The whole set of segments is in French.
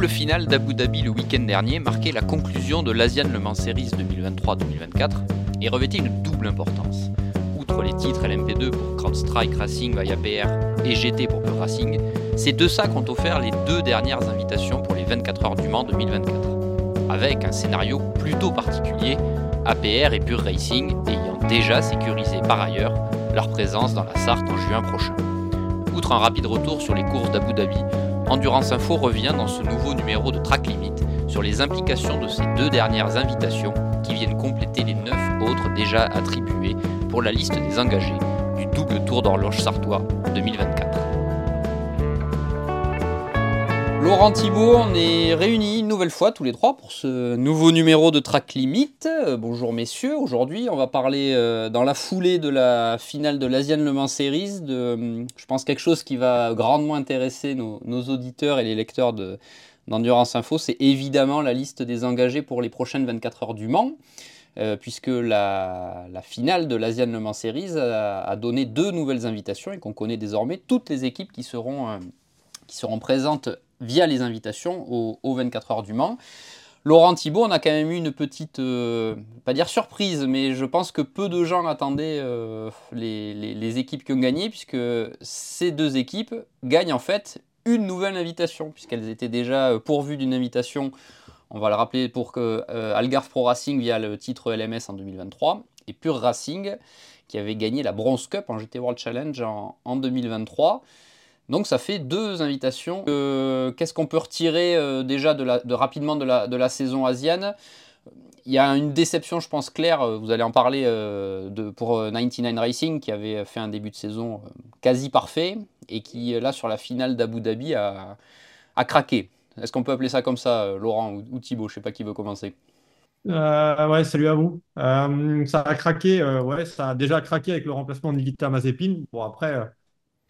double finale d'Abu Dhabi le week-end dernier marquait la conclusion de l'Asian Le Mans Series 2023-2024 et revêtait une double importance. Outre les titres LMP2 pour CrowdStrike Racing via PR et GT pour Pure Racing, ces deux sacs ont offert les deux dernières invitations pour les 24 heures du Mans 2024, avec un scénario plutôt particulier, APR et Pure Racing ayant déjà sécurisé par ailleurs leur présence dans la Sarthe en juin prochain. Outre un rapide retour sur les courses d'Abu Dhabi, Endurance Info revient dans ce nouveau numéro de Track Limit sur les implications de ces deux dernières invitations qui viennent compléter les neuf autres déjà attribuées pour la liste des engagés du double tour d'horloge sartois 2024. Laurent Thibault, on est réunis une nouvelle fois tous les trois pour ce nouveau numéro de Track Limit. Euh, bonjour messieurs, aujourd'hui on va parler euh, dans la foulée de la finale de l'Asian Le Mans Series euh, je pense, quelque chose qui va grandement intéresser nos, auditeurs et les lecteurs d'Endurance Info, c'est évidemment la liste des engagés pour les prochaines 24 heures du Mans. puisque la, finale de l'Asian Le Mans Series a, donné deux nouvelles invitations et qu'on connaît désormais toutes les équipes qui seront, qui seront présentes via les invitations aux, 24 heures du Mans. Laurent Thibault, on a quand même eu une petite, euh, pas dire surprise, mais je pense que peu de gens attendaient euh, les, équipes qui ont gagné, puisque ces deux équipes gagnent en fait une nouvelle invitation, puisqu'elles étaient déjà pourvues d'une invitation, on va le rappeler, pour que euh, Algarve Pro Racing via le titre LMS en 2023, et Pure Racing, qui avait gagné la Bronze Cup en GT World Challenge en, en 2023. Donc ça fait deux invitations. Euh, qu'est-ce qu'on peut retirer euh, déjà de, rapidement de la, saison asienne? Il y a une déception, je pense, claire, euh, vous allez en parler, pour 99 Racing, qui avait fait un début de saison quasi parfait, et qui, là, sur la finale d'Abu Dhabi, a, craqué. Est-ce qu'on peut appeler ça comme ça, Laurent ou, Thibaut? Je ne sais pas qui veut commencer. ouais, salut à vous. ça a craqué, ça a déjà craqué avec le remplacement de Nikita Mazepin. Bon, après,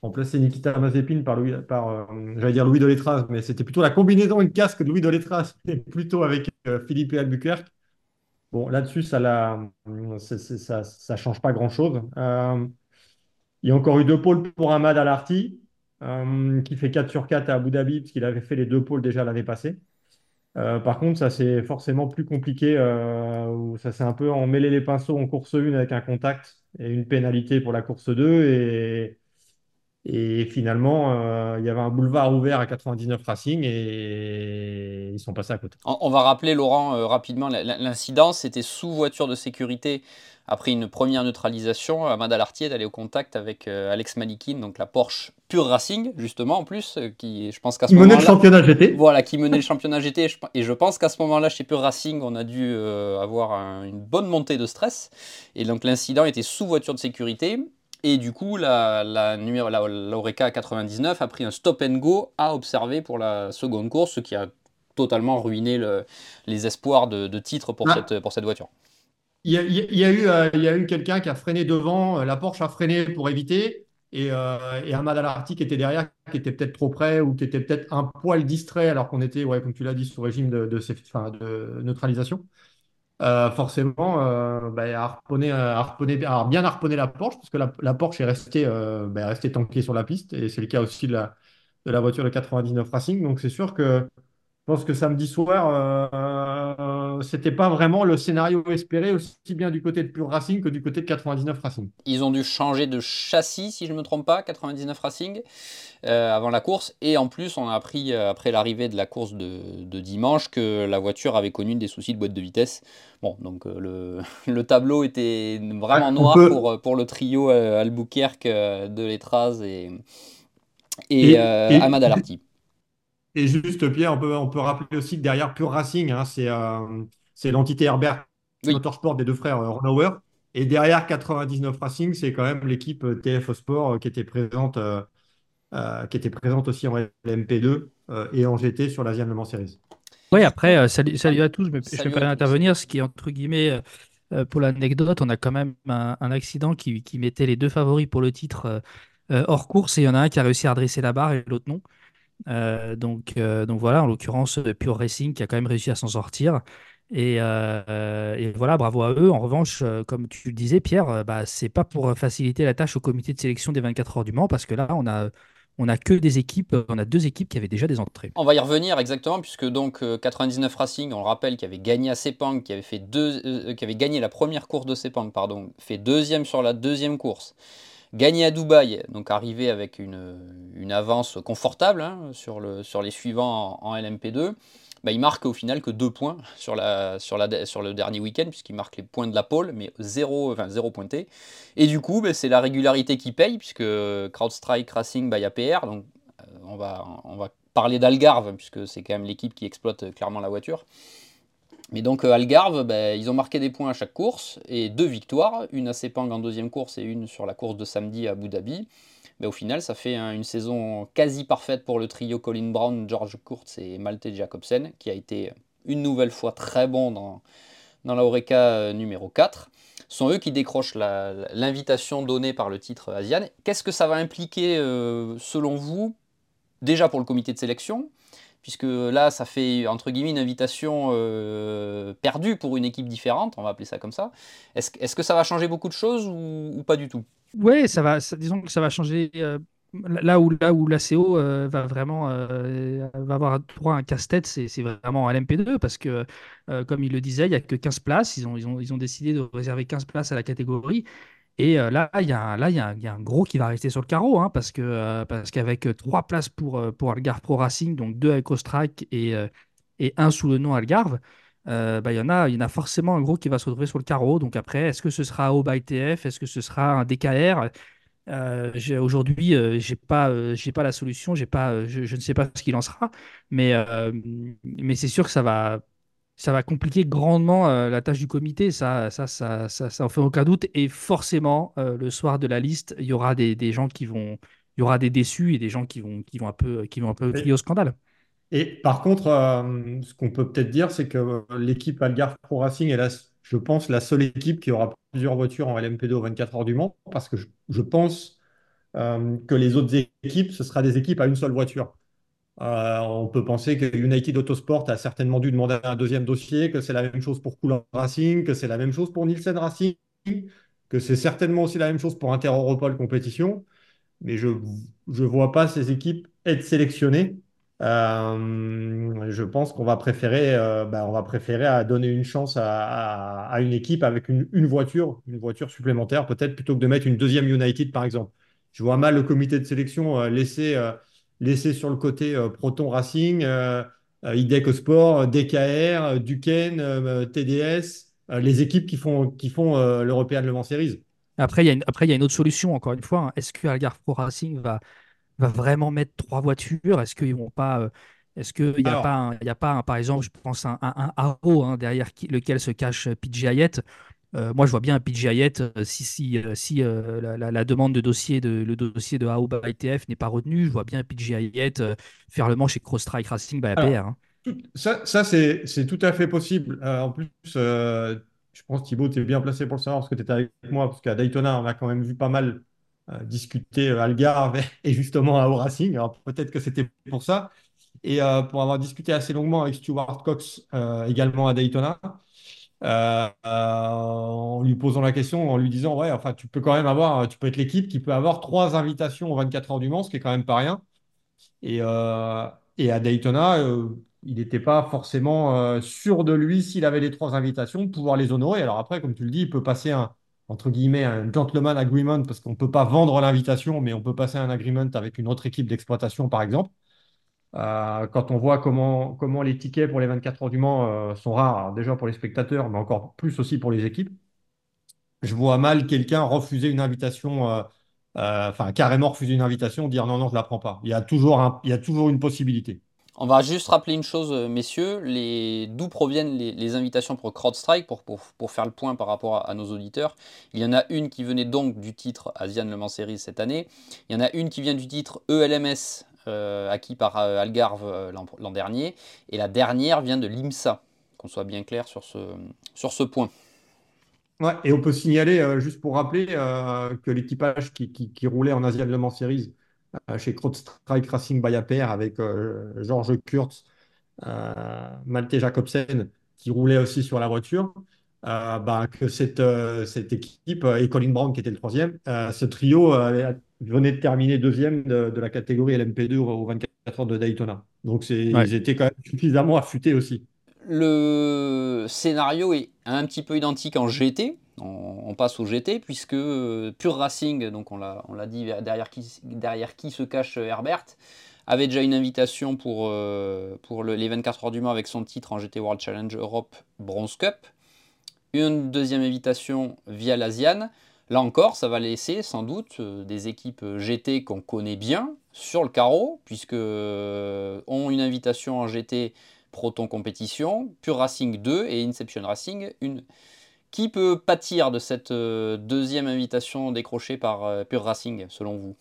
remplacer Nikita Mazepin par, Louis, par euh, dire Louis Delétraz, mais c'était plutôt la combinaison une casque de Louis et plutôt avec euh, Philippe Albuquerque. Bon, là-dessus, ça ne ça, change pas grand-chose. Euh, il y a encore eu deux pôles pour Ahmad Alarti, qui fait 4 sur 4 à Abu Dhabi, puisqu'il avait fait les deux pôles déjà l'année passée. par contre, ça c'est forcément plus compliqué. où ça s'est un peu emmêlé les pinceaux en course 1 avec un contact et une pénalité pour la course 2. Et, et finalement, euh, il y avait un boulevard ouvert à 99 Racing et ils sont passés à côté. On va rappeler, Laurent, euh, rapidement, l'incident, c'était sous voiture de sécurité. Après une première neutralisation, Amada Lartier est allé au contact avec euh, Alex Malikin, donc la Porsche Pure Racing, justement, en plus, qui, je pense qu'à ce moment-là... menait le championnat GT. Voilà, qui menait le championnat GT. Et je pense qu'à ce moment-là, chez Pure Racing, on a dû avoir une bonne montée de stress. Et donc l'incident était sous voiture de sécurité. Et du coup, la, la, la, l'Oreca 99 a pris un stop and go à observer pour la seconde course, ce qui a totalement ruiné le, les espoirs de, de titre pour, ah. cette, pour cette voiture. Il y a, il y a eu, euh, il y a eu quelqu'un qui a freiné devant, euh, la Porsche a freiné pour éviter, et, euh, et Ahmad Alarti qui était derrière, qui était peut-être trop près ou qui était peut-être un poil distrait alors qu'on était, ouais, comme tu l'as dit, sous régime de, de, de neutralisation. Euh, forcément, euh, bah, à, bien harponner la Porsche, parce que la, Porsche est restée, euh, bah, restée tankée sur la piste, et c'est le cas aussi de la, de la voiture de 99 Racing. Donc c'est sûr que je pense que samedi soir, euh, c'était pas vraiment le scénario espéré, aussi bien du côté de Pure Racing que du côté de 99 Racing. Ils ont dû changer de châssis, si je ne me trompe pas, 99 Racing, euh, avant la course. Et en plus, on a appris, euh, après l'arrivée de la course de, dimanche, que la voiture avait connu des soucis de boîte de vitesse. Bon, donc le, le, tableau était vraiment noir pour, pour le trio Albuquerque de Letraz et, et, Amad Alarti. Et juste, Pierre, on peut, on peut rappeler aussi que derrière Pure Racing, hein, euh, c'est l'entité Herbert Motorsport des deux frères euh, Ronauer. Et derrière 99 Racing, c'est quand même l'équipe euh, TFO Sport qui était présente, qui était présente aussi en LMP2 et en GT sur l'Asian Le Mans Series. Oui, après, salut, salut à tous. Je me permets d'intervenir. Ce qui est entre guillemets, pour l'anecdote, on a quand même un, accident qui, qui, mettait les deux favoris pour le titre hors course et il y en a un qui a réussi à redresser la barre et l'autre non. Euh, donc, euh, donc voilà, en l'occurrence, euh, Pure Racing qui a quand même réussi à s'en sortir. Et, voilà, bravo à eux. En revanche, comme tu le disais, Pierre, bah, c'est pas pour faciliter la tâche au comité de sélection des 24 heures du Mans, parce que là, on a, on que des équipes, on a deux équipes qui avaient déjà des entrées. On va y revenir exactement, puisque donc 99 Racing, on le rappelle, qui avait gagné à Sepang, qui avait, fait deux, gagné la première course de Sepang, pardon, fait deuxième sur la deuxième course. Gagné à Dubaï, donc arrivé avec une, avance confortable hein, sur, le, sur les suivants en, LMP2. Bah, il marque au final que deux points sur, le dernier week-end, puisqu'il marque les points de la pole, mais zéro, pointé. Et du coup, bah, c'est la régularité qui paye, puisque CrowdStrike Racing, bah, il y a PR, donc euh, on, va, on va parler d'Algarve, puisque c'est quand même l'équipe qui exploite clairement la voiture. Mais donc euh, Algarve, ben, ils ont marqué des points à chaque course et deux victoires, une à Sepang en deuxième course et une sur la course de samedi à Abu Dhabi. Mais au final, ça fait une saison quasi parfaite pour le trio Colin Brown, George Kurtz et Malte Jacobsen, qui a été une nouvelle fois très bon dans, dans la Oreca euh, numéro 4. Ce sont eux qui décrochent l'invitation donnée par le titre Asian. Qu'est-ce que ça va impliquer, euh, selon vous, déjà pour le comité de sélection puisque là, ça fait entre guillemets une invitation euh, perdue pour une équipe différente, on va appeler ça comme ça. Est-ce que ça va changer beaucoup de choses ou, pas du tout? Oui, ça va. disons que ça va changer. Euh, là où là où l'ACO euh, va vraiment va avoir droit à un casse-tête, c'est vraiment à l'MP2 parce que, comme il le disait, il n'y a que 15 places. Ils ont, ils, ont, ils ont décidé de réserver 15 places à la catégorie. Et euh, là, il y, a, là, il y, a, y a un gros qui va rester sur le carreau, hein, parce que euh, parce qu'avec euh, trois places pour, pour Algarve Pro Racing, donc deux avec Ostrike et, et un sous le nom Algarve, bah, il y en a, il y en a forcément un gros qui va se retrouver sur le carreau. Donc après, est-ce que ce sera au ITF Est-ce que ce sera un DKR Aujourd'hui, j'ai pas, j'ai pas la solution, j'ai pas, je, je, ne sais pas ce qu'il en sera, mais, mais c'est sûr que ça va, ça va compliquer grandement euh, la tâche du comité, ça, ça, ça, ça, ça en fait aucun doute. Et forcément, euh, le soir de la liste, il y aura des, des, gens qui vont, il y aura des déçus et des gens qui vont, qui vont un peu, qui vont un peu crier au scandale. Et par contre, euh, ce qu'on peut peut-être dire, c'est que l'équipe Algarve Pro Racing est, la, je pense, la seule équipe qui aura plusieurs voitures en LMP2 aux 24 heures du Mans, parce que je, je pense que les autres équipes, ce sera des équipes à une seule voiture. Euh, on peut penser que United Autosport a certainement dû demander un deuxième dossier, que c'est la même chose pour Coulon Racing, que c'est la même chose pour Nielsen Racing, que c'est certainement aussi la même chose pour Inter-Europol Compétition. Mais je ne vois pas ces équipes être sélectionnées. Euh, je pense qu'on va préférer, euh, bah, on va préférer donner une chance à, une équipe avec une, voiture, une voiture supplémentaire, peut-être plutôt que de mettre une deuxième United, par exemple. Je vois mal le comité de sélection laisser laissé sur le côté euh, Proton Racing, euh, euh, IDEC Sport, DKR, Duquesne, TDS, les équipes qui font, qui font l'European Le Mans Series. Après, il y, a une, après, il y a une autre solution, encore une fois. Hein. Est-ce que Algarve Pro Racing va, va vraiment mettre trois voitures? Est-ce qu'ils vont pas. Est-ce qu'il n'y a, pas a pas, par exemple, je pense, un, un, Haro hein, derrière lequel se cache PJ Hayet euh, moi, je vois bien un PJ euh, si, si, euh, si la, demande de dossier de, le dossier de AOBA ITF n'est pas retenu, je vois bien PJ faire le manche chez Cross Strike Racing APR. Hein. Ça, ça c'est tout à fait possible. en plus, je pense Thibaut, tu es bien placé pour le savoir parce que tu étais avec moi, parce qu'à Daytona, on a quand même vu pas mal discuter Algarve et justement AO Racing. Alors peut-être que c'était pour ça. Et pour avoir discuté assez longuement avec Stuart Cox également à Daytona, euh, en lui posant la question, en lui disant ouais, enfin tu peux quand même avoir, tu peux être l'équipe qui peut avoir trois invitations aux 24 heures du Mans, ce qui est quand même pas rien. Et, euh, à Daytona, euh, il n'était pas forcément sûr de lui s'il avait les trois invitations, pouvoir les honorer. Alors après, comme tu le dis, il peut passer un un gentleman agreement parce qu'on ne peut pas vendre l'invitation, mais on peut passer un agreement avec une autre équipe d'exploitation, par exemple. Euh, quand on voit comment, les tickets pour les 24 heures du Mans euh, sont rares, déjà pour les spectateurs, mais encore plus aussi pour les équipes, je vois mal quelqu'un refuser une invitation, euh, enfin carrément refuser une invitation, dire non, non, je ne la prends pas. Il y, a toujours une possibilité. On va juste rappeler une chose, messieurs, d'où proviennent les, invitations pour CrowdStrike, pour, faire le point par rapport à, nos auditeurs. Il y en a une qui venait donc du titre Asian Le Mans Series cette année. Il y en a une qui vient du titre ELMS euh, acquis par euh, Algarve euh, l'an dernier. Et la dernière vient de l'IMSA, qu'on soit bien clair sur ce, sur ce point. Et on peut signaler, juste pour rappeler, que l'équipage qui, roulait en Asian Le Mans Series chez Strike Racing by avec Georges Kurtz, Malte Jacobsen, qui roulait aussi sur la voiture, bah, que cette, cette équipe, et Colin Brown qui était le troisième, ce trio venait de terminer deuxième de, la catégorie LMP2 aux 24 heures de Daytona. Donc ils étaient quand même suffisamment affûtés aussi. Le scénario est un petit peu identique en GT. On, passe au GT puisque Pure Racing, donc on l'a dit derrière qui, derrière qui se cache Herbert, avait déjà une invitation pour, euh, pour les 24 heures du Mans avec son titre en GT World Challenge Europe Bronze Cup. Une deuxième invitation via l'Asian. Là encore, ça va laisser sans doute euh, des équipes GT qu'on connaît bien sur le carreau, puisque euh, ont une invitation en GT Proton Compétition, Pure Racing 2 et Inception Racing une. Qui peut pâtir de cette deuxième invitation décrochée par Pure Racing, selon vous?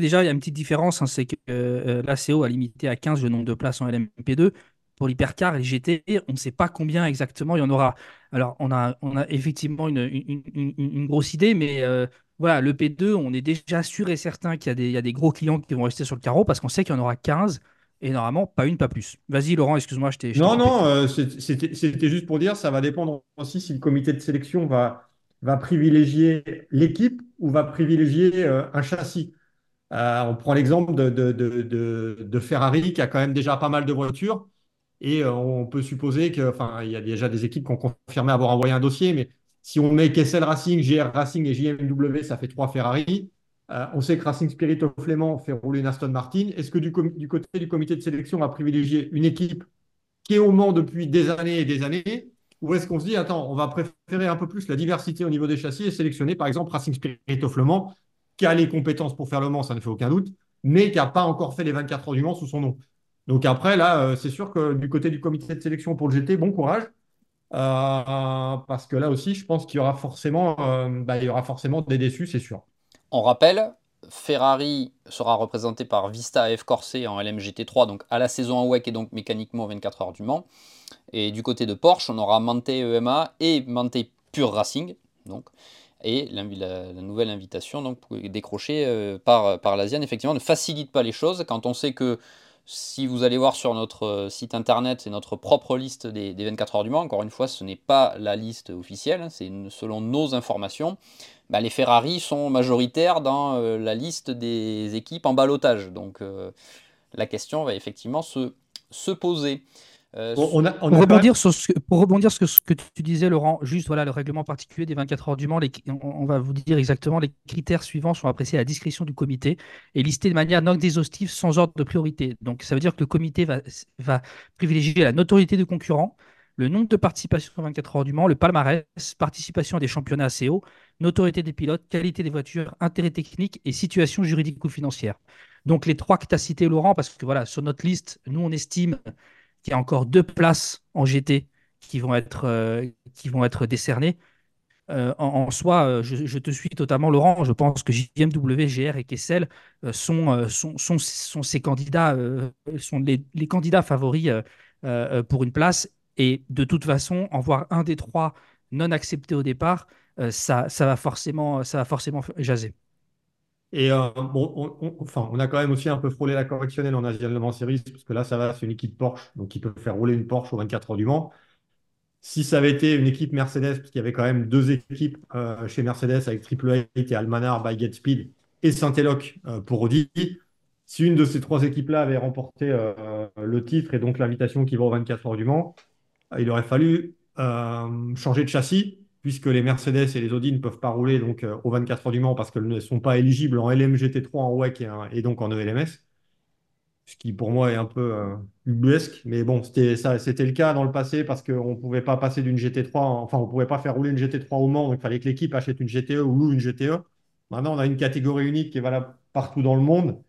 Déjà, il y a une petite différence, hein, c'est que euh, l'ACO a limité à 15 le nombre de places en LMP2. Pour l'hypercar et les GT, on ne sait pas combien exactement il y en aura. Alors, on a, on a effectivement une, une, grosse idée, mais euh, voilà, le P2, on est déjà sûr et certain qu'il y, y, a des gros clients qui vont rester sur le carreau parce qu'on sait qu'il y en aura 15 et normalement pas une, pas plus. Vas-y, Laurent, excuse-moi, je t'ai. Non, non, euh, c'était juste pour dire, ça va dépendre aussi si le comité de sélection va, va privilégier l'équipe ou va privilégier un châssis. Euh, on prend l'exemple de, Ferrari qui a quand même déjà pas mal de voitures. Et euh, on peut supposer que, il y a déjà des équipes qui ont confirmé avoir envoyé un dossier, mais si on met Kessel Racing, GR Racing et JMW, ça fait trois Ferrari. Euh, on sait que Racing Spirit of Flément fait rouler une Aston Martin. Est-ce que du, côté du comité de sélection, on va privilégier une équipe qui est au Mans depuis des années et des années? Ou est-ce qu'on se dit, attends, on va préférer un peu plus la diversité au niveau des châssis et sélectionner par exemple Racing Spirit of Le Mans qui a les compétences pour faire le Mans, ça ne fait aucun doute, mais qui n'a pas encore fait les 24 heures du Mans sous son nom? Donc après, là, euh, c'est sûr que du côté du comité de sélection pour le GT, bon courage. Euh, parce que là aussi, je pense qu'il y aura forcément, euh, bah, y aura forcément des déçus, c'est sûr. On rappelle, Ferrari sera représenté par Vista F Corset en LMGT3, donc à la saison en WEC et donc mécaniquement 24 heures du Mans. Et du côté de Porsche, on aura Mante EMA et Mante Pure Racing. Donc et la, nouvelle invitation donc décrochée par, par l'ASIAN effectivement ne facilite pas les choses quand on sait que si vous allez voir sur notre euh, site internet, c'est notre propre liste des, 24 heures du Mans. Encore une fois, ce n'est pas la liste officielle, hein, c'est selon nos informations. Bah, les Ferrari sont majoritaires dans euh, la liste des équipes en balotage. Donc la question va effectivement se poser. Euh, pour, rebondir sur ce, pour rebondir sur ce que tu disais, Laurent, juste voilà, le règlement particulier des 24 heures du Mans, on, va vous dire exactement les critères suivants sont appréciés à la discrétion du comité et listés de manière non exhaustive sans ordre de priorité. Donc ça veut dire que le comité va, va privilégier la notoriété du concurrent, le nombre de participations aux 24 heures du Mans, le palmarès, participation à des championnats CO, notoriété des pilotes, qualité des voitures, intérêt technique et situation juridique ou financière. Donc les trois que tu as cités, Laurent, parce que voilà, sur notre liste, nous on estime il y a encore deux places en GT qui vont être, euh, qui vont être décernées. Euh, en, soi, euh, je, te suis totalement, Laurent. Je pense que JMW, GR et Kessel sont, sont, sont, ces candidats, sont les, les, candidats favoris pour une place. Et de toute façon, en voir un des trois non accepté au départ, ça, ça, va forcément, ça va forcément jaser. Et euh, on, enfin, on a quand même aussi un peu frôlé la correctionnelle en Asian Le Mans Series, parce que là, ça va, c'est une équipe Porsche, donc ils peuvent faire rouler une Porsche aux 24 heures du Mans. Si ça avait été une équipe Mercedes, parce y avait quand même deux équipes euh, chez Mercedes avec Triple Eight et Almanar by Speed et Saint-Eloc euh, pour Audi, si une de ces trois équipes-là avait remporté le titre et donc l'invitation qui va aux 24 heures du Mans, il aurait fallu changer de châssis puisque les Mercedes et les Audi ne peuvent pas rouler donc, euh, aux 24 heures du Mans parce qu'elles ne sont pas éligibles en LMGT3, en WEC et, donc en ELMS. Ce qui pour moi est un peu euh, ubuesque. Mais bon, c'était le cas dans le passé parce qu'on ne pouvait pas passer d'une GT3, enfin on ne pouvait pas faire rouler une GT3 au Mans, donc il fallait que l'équipe achète une GTE ou loue une GTE. Maintenant, on a une catégorie unique qui est valable partout dans le monde.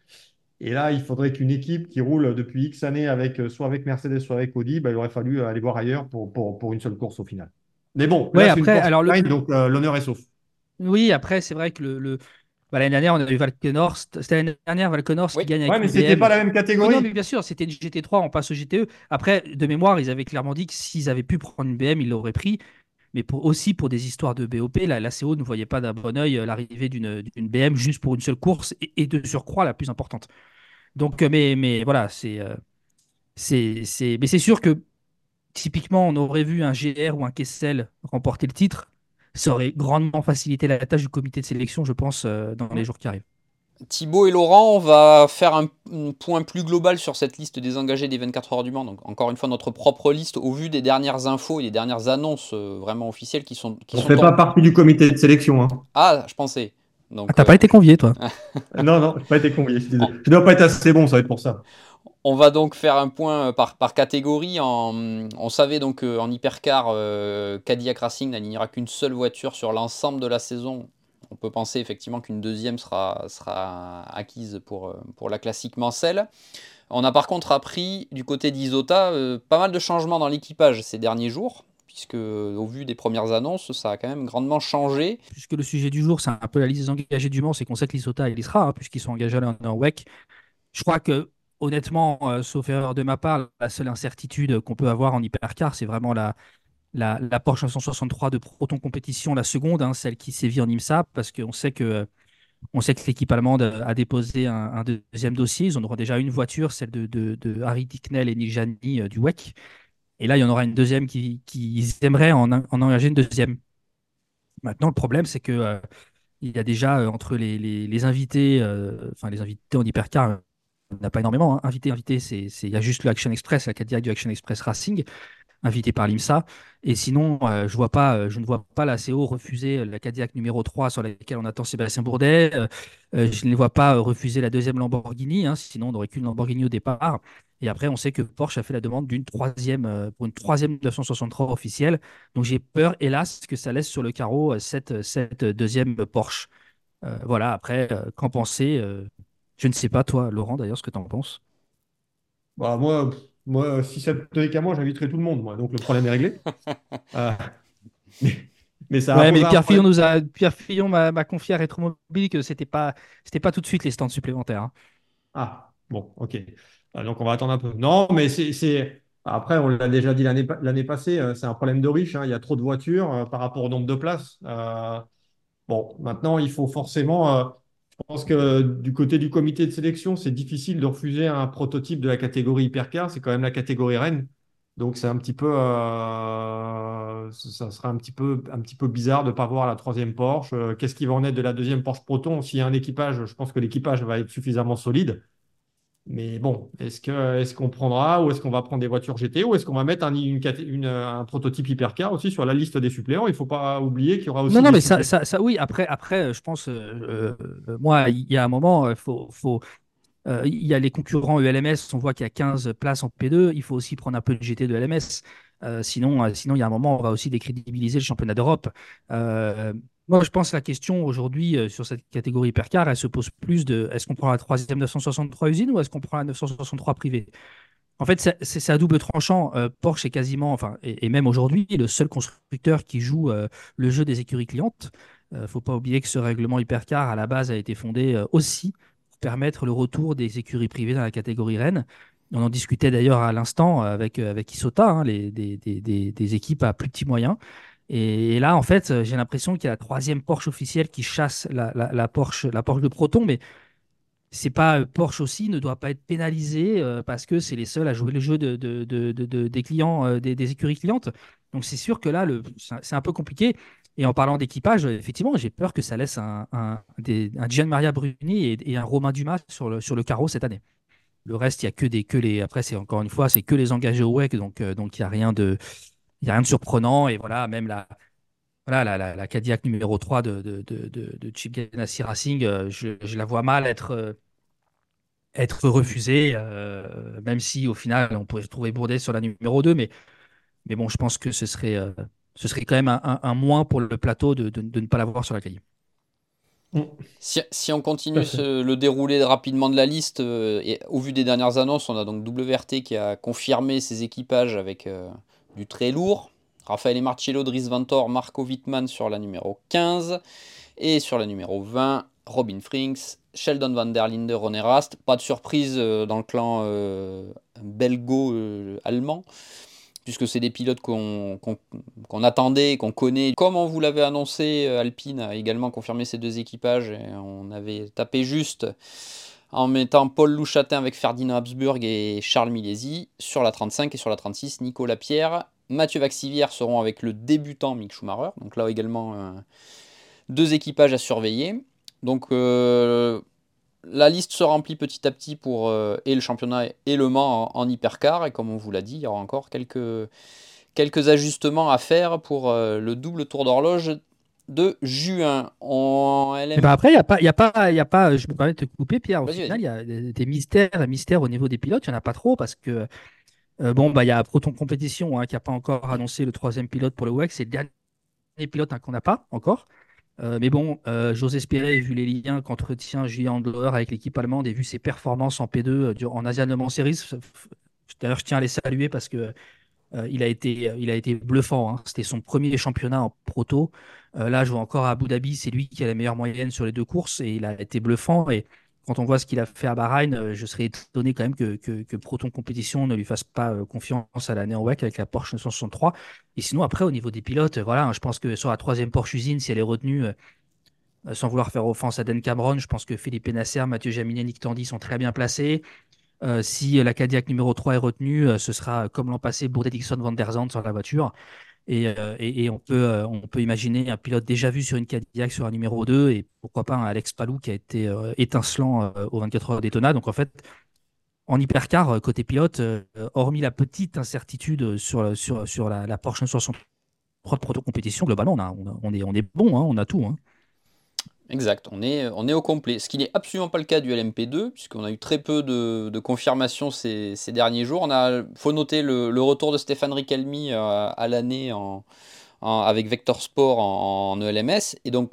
Et là, il faudrait qu'une équipe qui roule depuis X années avec, euh, soit avec Mercedes, soit avec Audi, bah, il aurait fallu aller voir ailleurs pour, pour une seule course au final. Mais bon, après, alors donc euh, l'honneur est sauf. Oui, après, c'est vrai que le, bah, l'année dernière, on a eu Valkenor. C'était l'année dernière, Valkenor qui gagne avec Ouais, mais c'était pas la même catégorie. non, mais bien sûr, c'était une GT3, on passe au GTE. Après, de mémoire, ils avaient clairement dit que s'ils avaient pu prendre une BM, ils l'auraient pris. Mais pour, aussi pour des histoires de BOP, la, la CO ne voyait pas d'un bon oeil euh, l'arrivée d'une BM juste pour une seule course et, de surcroît la plus importante. Donc, euh, mais, mais voilà, c'est. c'est, mais c'est sûr que typiquement, on aurait vu un GR ou un Kessel remporter le titre, ça aurait grandement facilité la tâche du comité de sélection, je pense, euh, dans les jours qui arrivent. Thibaut et Laurent, on va faire un, point plus global sur cette liste des engagés des 24 heures du Mans. Donc, encore une fois, notre propre liste au vu des dernières infos et des dernières annonces euh, vraiment officielles qui sont. Qui on ne fait pas partie du comité de sélection. Hein. Ah, je pensais. Donc, ah, t'as pas euh, été convié, toi? Non, non, j'ai pas été convié. Je ne dois pas être assez bon, ça va être pour ça. On va donc faire un point par, par catégorie. En, on savait donc qu'en hypercar, euh, Cadillac Racing n'alignera qu'une seule voiture sur l'ensemble de la saison on peut penser effectivement qu'une deuxième sera, sera acquise pour, euh, pour la classique Mancel. On a par contre appris du côté d'Isota euh, pas mal de changements dans l'équipage ces derniers jours, puisque au vu des premières annonces, ça a quand même grandement changé. Puisque le sujet du jour, c'est un peu la liste des engagés du Mans, c'est qu'on sait que l'Isota, il y sera, hein, puisqu'ils sont engagés en, WEC. Je crois que, honnêtement, euh, sauf erreur de ma part, la seule incertitude qu'on peut avoir en hypercar, c'est vraiment la, la, Porsche 963 de Proton Compétition, la seconde, hein, celle qui sévit en IMSA, parce qu'on sait que on sait que l'équipe allemande a déposé un, deuxième dossier. Ils en auront déjà une voiture, celle de, Harry Dicknell et Nick Jani euh, du WEC. Et là, il y en aura une deuxième qui, qui aimeraient en, engager une deuxième. Maintenant, le problème, c'est que euh, il y a déjà entre les, invités, enfin les invités en hypercar, n'a pas énormément. Hein. Invité, invité, il y a juste le Action Express, la Cadillac du Action Express Racing invité par l'IMSA. Et sinon, euh, je, vois pas, euh, je ne vois pas la CO refuser la Cadillac numéro 3 sur laquelle on attend Sébastien Bourdet. Euh, je ne les vois pas refuser la deuxième Lamborghini, hein, sinon on n'aurait qu'une Lamborghini au départ. Et après, on sait que Porsche a fait la demande d'une troisième, pour une troisième 963 officielle. Donc j'ai peur, hélas, que ça laisse sur le carreau cette, cette deuxième Porsche. voilà, après, qu'en penser Je ne sais pas, toi, Laurent, d'ailleurs, ce que tu en penses. Bah, moi, moi, si ça tenait qu'à moi, j'inviterais tout le monde. Moi. Donc le problème est réglé. Euh, mais, ça ouais, mais Pierre Fillon nous a, Pierre Fillon m'a confié à Rétromobile que c'était pas, c'était pas tout de suite les stands supplémentaires. Hein. Ah bon, ok. Euh, donc on va attendre un peu. Non, mais c'est, après on l'a déjà dit l'année passée, euh, c'est un problème de riche. Hein. Il y a trop de voitures par rapport au nombre de places. bon, maintenant il faut forcément je pense que du côté du comité de sélection, c'est difficile de refuser un prototype de la catégorie hypercar. C'est quand même la catégorie Rennes. Donc c'est un petit peu, euh, ça sera un petit peu, un petit peu bizarre de ne pas voir la troisième Porsche. Euh, qu'est-ce qui va en être de la deuxième Porsche Proton? S'il y a un équipage, je pense que l'équipage va être suffisamment solide. Mais bon, est-ce que est-ce qu'on prendra ou est-ce qu'on va prendre des voitures GT ou est-ce qu'on va mettre un, une, un prototype hypercar aussi sur la liste des suppléants? Il ne faut pas oublier qu'il y aura aussi. Non, non, mais ça, ça, oui. Après, après, je pense, euh, euh, moi, il y a un moment, il faut, faut il y a les concurrents ELMS. On voit qu'il y a 15 places en P2. Il faut aussi prendre un peu de GT de LMS. Euh, sinon, sinon, il y a un moment, on va aussi décrédibiliser le championnat d'Europe. Moi, je pense que la question aujourd'hui euh, sur cette catégorie hypercar, elle se pose plus de est-ce qu'on prend la troisième 963 usine ou est-ce qu'on prend la 963 privée? En fait, c'est à double tranchant. Euh, Porsche est quasiment, enfin, et, même aujourd'hui, le seul constructeur qui joue euh, le jeu des écuries clientes. Il faut pas oublier que ce règlement hypercar, à la base, a été fondé aussi pour permettre le retour des écuries privées dans la catégorie Rennes. On en discutait d'ailleurs à l'instant avec, avec Isota, hein, des, des, des, équipes à plus petits moyens. Et, là, en fait, j'ai l'impression qu'il y a la troisième Porsche officielle qui chasse la, Porsche, la Porsche de Proton, mais c'est pas euh, Porsche aussi ne doit pas être pénalisé euh, parce que c'est les seuls à jouer le jeu de, des clients, euh, des, écuries clientes. Donc c'est sûr que là, c'est un peu compliqué. Et en parlant d'équipage, effectivement, j'ai peur que ça laisse un, un, Gian Maria Bruni et, un Romain Dumas sur le, carreau cette année. Le reste, il y a que des que les. Après, c'est encore une fois, c'est que les engagés au WEC, donc donc il n'y a rien de n'y a rien de surprenant. Et voilà, même la, voilà, la, la, Cadillac numéro 3 de, de, de, de Chip Ganassi Racing, euh, je, je, la vois mal être, euh, être refusée, euh, même si au final, on pourrait trouver Bourdet sur la numéro 2. Mais, mais bon, je pense que ce serait, ce serait quand même un, un, moins pour le plateau de, de ne pas l'avoir sur la cahier. Mm. Si, si, on continue le déroulé rapidement de la liste, et au vu des dernières annonces, on a donc WRT qui a confirmé ses équipages avec du très lourd. Raphaël Marcello, Dries Ventor, Marco Wittmann sur la numéro 15. Et sur la numéro 20, Robin Frinks, Sheldon van der Linde, René Rast. Pas de surprise euh, dans le clan euh, belgo-allemand, puisque c'est des pilotes qu'on attendait, qu'on connaît. Comme on vous l'avait annoncé, euh, Alpine a également confirmé ces deux équipages. Et on avait tapé juste en mettant Paul Louchatin avec Ferdinand Habsburg et Charles Milesi. Sur la 35 et sur la 36, Nicolas Pierre. Mathieu Vaxivière seront avec le débutant Mick Schumacher. Donc là également, deux équipages à surveiller. Donc la liste se remplit petit à petit pour et le championnat et le Mans en, hypercar. Et comme on vous l'a dit, il y aura encore quelques ajustements à faire pour le double tour d'horloge de juin. En eh ben après, il n'y a, pas, y a, pas, y a pas, je me permets de te couper, Pierre. Au final, il y a des mystères, mystères au niveau des pilotes. Il n'y en a pas trop parce que, bon, bah, il y a Proton Compétition hein, qui n'a pas encore annoncé le troisième pilote pour le WEC. C'est le dernier pilote hein, qu'on n'a pas encore. Euh, mais bon, euh, j'ose espérer, vu les liens qu'entretient Julien Andler avec l'équipe allemande et vu ses performances en P2 euh, en Asian Le Mans Series, d'ailleurs je tiens à les saluer parce que il, a été, il a été bluffant. Hein. C'était son premier championnat en proto. là, je vois encore à Abu Dhabi, c'est lui qui a la meilleure moyenne sur les deux courses et il a été bluffant. Et quand on voit ce qu'il a fait à Bahreïn, euh, je serais étonné quand même que, Proton Compétition ne lui fasse pas euh, confiance à l'année en WEC avec la Porsche 963. Et sinon, après, au niveau des pilotes, voilà, je pense que sur la troisième Porsche usine, si elle est retenue, euh, sans vouloir faire offense à Dan Cameron, je pense que Philippe Nasser, Mathieu Jaminet, Nick Tandy sont très bien placés. Si la Cadillac numéro 3 est retenue, ce sera comme l'an passé Bourdet Dixon Van Der sur la voiture. Euh, et, on, peut, euh, on peut imaginer un pilote déjà vu sur une Cadillac sur un numéro 2 et pourquoi pas un Alex Palou qui a été euh, étincelant aux 24 heures d'Etona. Donc en fait, en hypercar, côté pilote, hormis la petite incertitude sur, la, la Porsche 963 de proto compétition, globalement, on est bon, hein, on a tout. Hein. Exact, on est, on est au complet. Ce qui n'est absolument pas le cas du LMP2, puisqu'on a eu très peu de, confirmations ces, derniers jours. Il faut noter le, le, retour de Stéphane Ricalmi euh, à l'année en, avec Vector Sport en, ELMS, et donc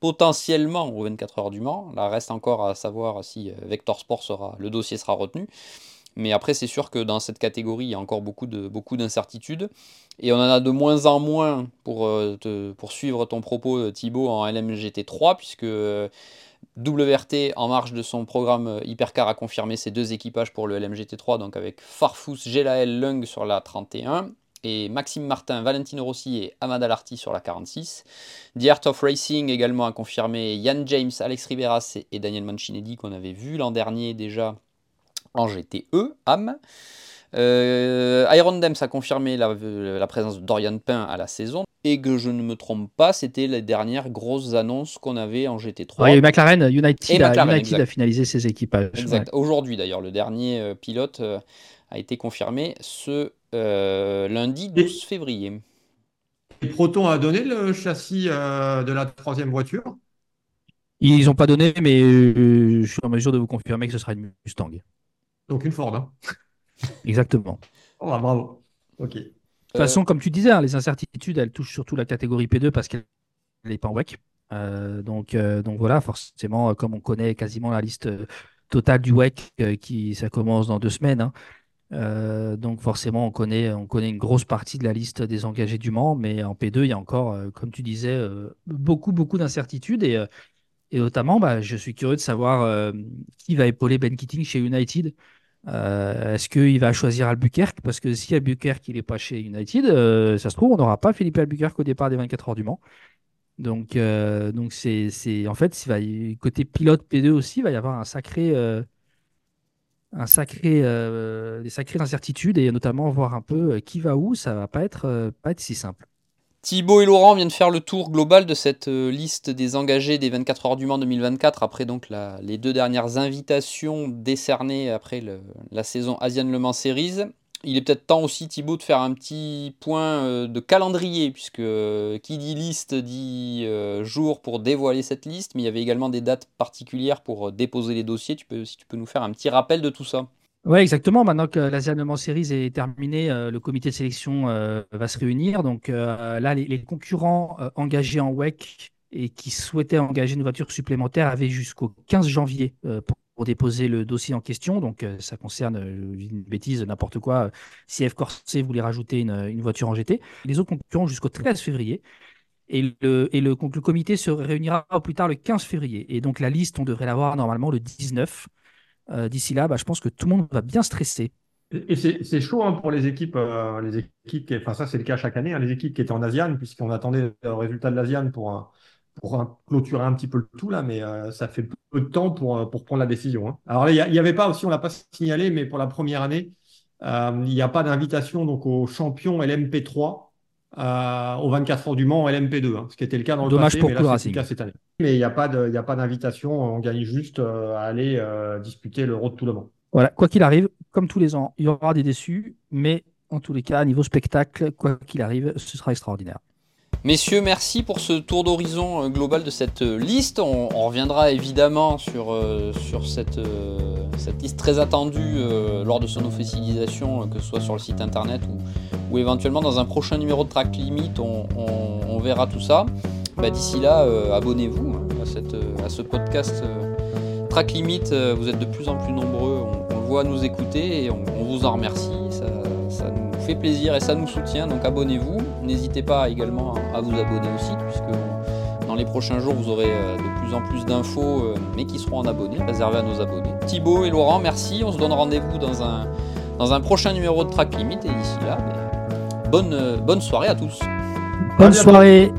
potentiellement aux 24 heures du Mans. Là, reste encore à savoir si euh, Vector Sport sera, le dossier sera retenu. Mais après, c'est sûr que dans cette catégorie, il y a encore beaucoup, de, beaucoup d'incertitudes. Et on en a de moins en moins pour, euh, pour suivre ton propos, euh, Thibaut, en LMGT3, puisque euh, WRT, en marge de son programme Hypercar, a confirmé ses deux équipages pour le LMGT3, donc avec Farfus, Gelael, Lung sur la 31 et Maxime Martin, Valentino Rossi et Amada Larty sur la 46. The Art of Racing également a confirmé Yann James, Alex Riberas et Daniel Mancinelli qu'on avait vu l'an dernier déjà en GTE, AM. Euh, Iron Dems a confirmé la, présence de Dorian Pain à la saison. Et que je ne me trompe pas, c'était les dernières grosses annonces qu'on avait en GT3. il y a eu McLaren, United, a, finalisé ses équipages. Exact. Aujourd'hui d'ailleurs, le dernier euh, pilote euh, a été confirmé ce lundi 12 février. Et Proton a donné le châssis de la troisième voiture? Ils n'ont pas donné, mais je suis en mesure de vous confirmer que ce sera une Mustang. Donc une Ford. Hein. Exactement. Oh, bah, bravo. Ok. De toute façon, comme tu disais, hein, les incertitudes, elles touchent surtout la catégorie P2 parce qu'elle n'est pas en WEC. Euh, donc, euh, donc voilà, forcément, euh, comme on connaît quasiment la liste totale du WEC, qui ça commence dans deux semaines. Hein. donc forcément, on connaît, on connaît une grosse partie de la liste des engagés du Mans, mais en P2, il y a encore, comme tu disais, beaucoup, beaucoup d'incertitudes. Et, et notamment, bah, je suis curieux de savoir qui va épauler Ben Keating chez United. Euh, est-ce qu'il va choisir Albuquerque? Parce que si Albuquerque n'est pas chez United, euh, ça se trouve, on n'aura pas Philippe Albuquerque au départ des 24 heures du Mans. Donc, euh, donc c'est, en fait, va, côté pilote P2 aussi, il va y avoir un sacré, un sacré, des sacrées incertitudes et notamment voir un peu qui va où. Ça va pas être, pas être si simple. Thibaut et Laurent viennent faire le tour global de cette euh, liste des engagés des 24 heures du Mans 2024, après donc les deux dernières invitations décernées après la saison Asian Le Mans Series. Il est peut-être temps aussi, Thibaut, de faire un petit point euh, de calendrier, puisque euh, qui dit liste dit jour pour dévoiler cette liste, mais il y avait également des dates particulières pour déposer les dossiers. Tu peux, si tu peux nous faire un petit rappel de tout ça. Oui, exactement. Maintenant que l'Asian Le Mans Series est terminé, euh, le comité de sélection euh, va se réunir. Donc euh, là, les, concurrents engagés en WEC et qui souhaitaient engager une voiture supplémentaire avaient jusqu'au 15 janvier pour, déposer le dossier en question. Donc ça concerne une bêtise, n'importe quoi. Si F Corset voulait rajouter une, voiture en GT. Les autres concurrents jusqu'au 13 février. Et le, et le, le comité se réunira au plus tard le 15 février. Et donc la liste, on devrait l'avoir normalement le 19. Euh, d'ici là, bah, je pense que tout le monde va bien stresser. Et c'est chaud hein, pour les équipes, euh, les équipes enfin ça c'est le cas chaque année, hein, les équipes qui étaient en ASIAN, puisqu'on attendait le résultat de l'ASIAN pour, pour clôturer un petit peu le tout là, mais ça fait peu de temps pour, pour prendre la décision. Hein. Alors il n'y avait pas aussi, on l'a pas signalé, mais pour la première année, il n'y a pas d'invitation donc aux champions LMP3 au 24 heures du Mans LMP2, hein, ce qui était le cas dans le Dommage passé, pour mais là, c'est le cas cette année. Mais il n'y a pas d'invitation, on gagne juste à aller disputer le Road tout le Mans. Voilà, quoi qu'il arrive, comme tous les ans, il y aura des déçus, mais en tous les cas, niveau spectacle, quoi qu'il arrive, ce sera extraordinaire. Messieurs, merci pour ce tour d'horizon euh, global de cette euh, liste. On, reviendra évidemment sur, euh, sur cette, cette, liste très attendue lors de son officialisation, que ce soit sur le site internet ou, éventuellement dans un prochain numéro de Track Limit, on, verra tout ça. Bah, d'ici là, abonnez-vous hein, à, à, ce podcast Track Limit. vous êtes de plus en plus nombreux, on, le voit nous écouter et on, vous en remercie. Fait plaisir et ça nous soutient, donc abonnez-vous. N'hésitez pas également à vous abonner aussi, puisque dans les prochains jours, vous aurez euh, de plus en plus d'infos, euh, mais qui seront en abonnés, réservés à nos abonnés. Thibaut et Laurent, merci. On se donne rendez-vous dans un, dans un prochain numéro de Track Limit, et d'ici là, bonne, bonne soirée à tous. Bonne soirée.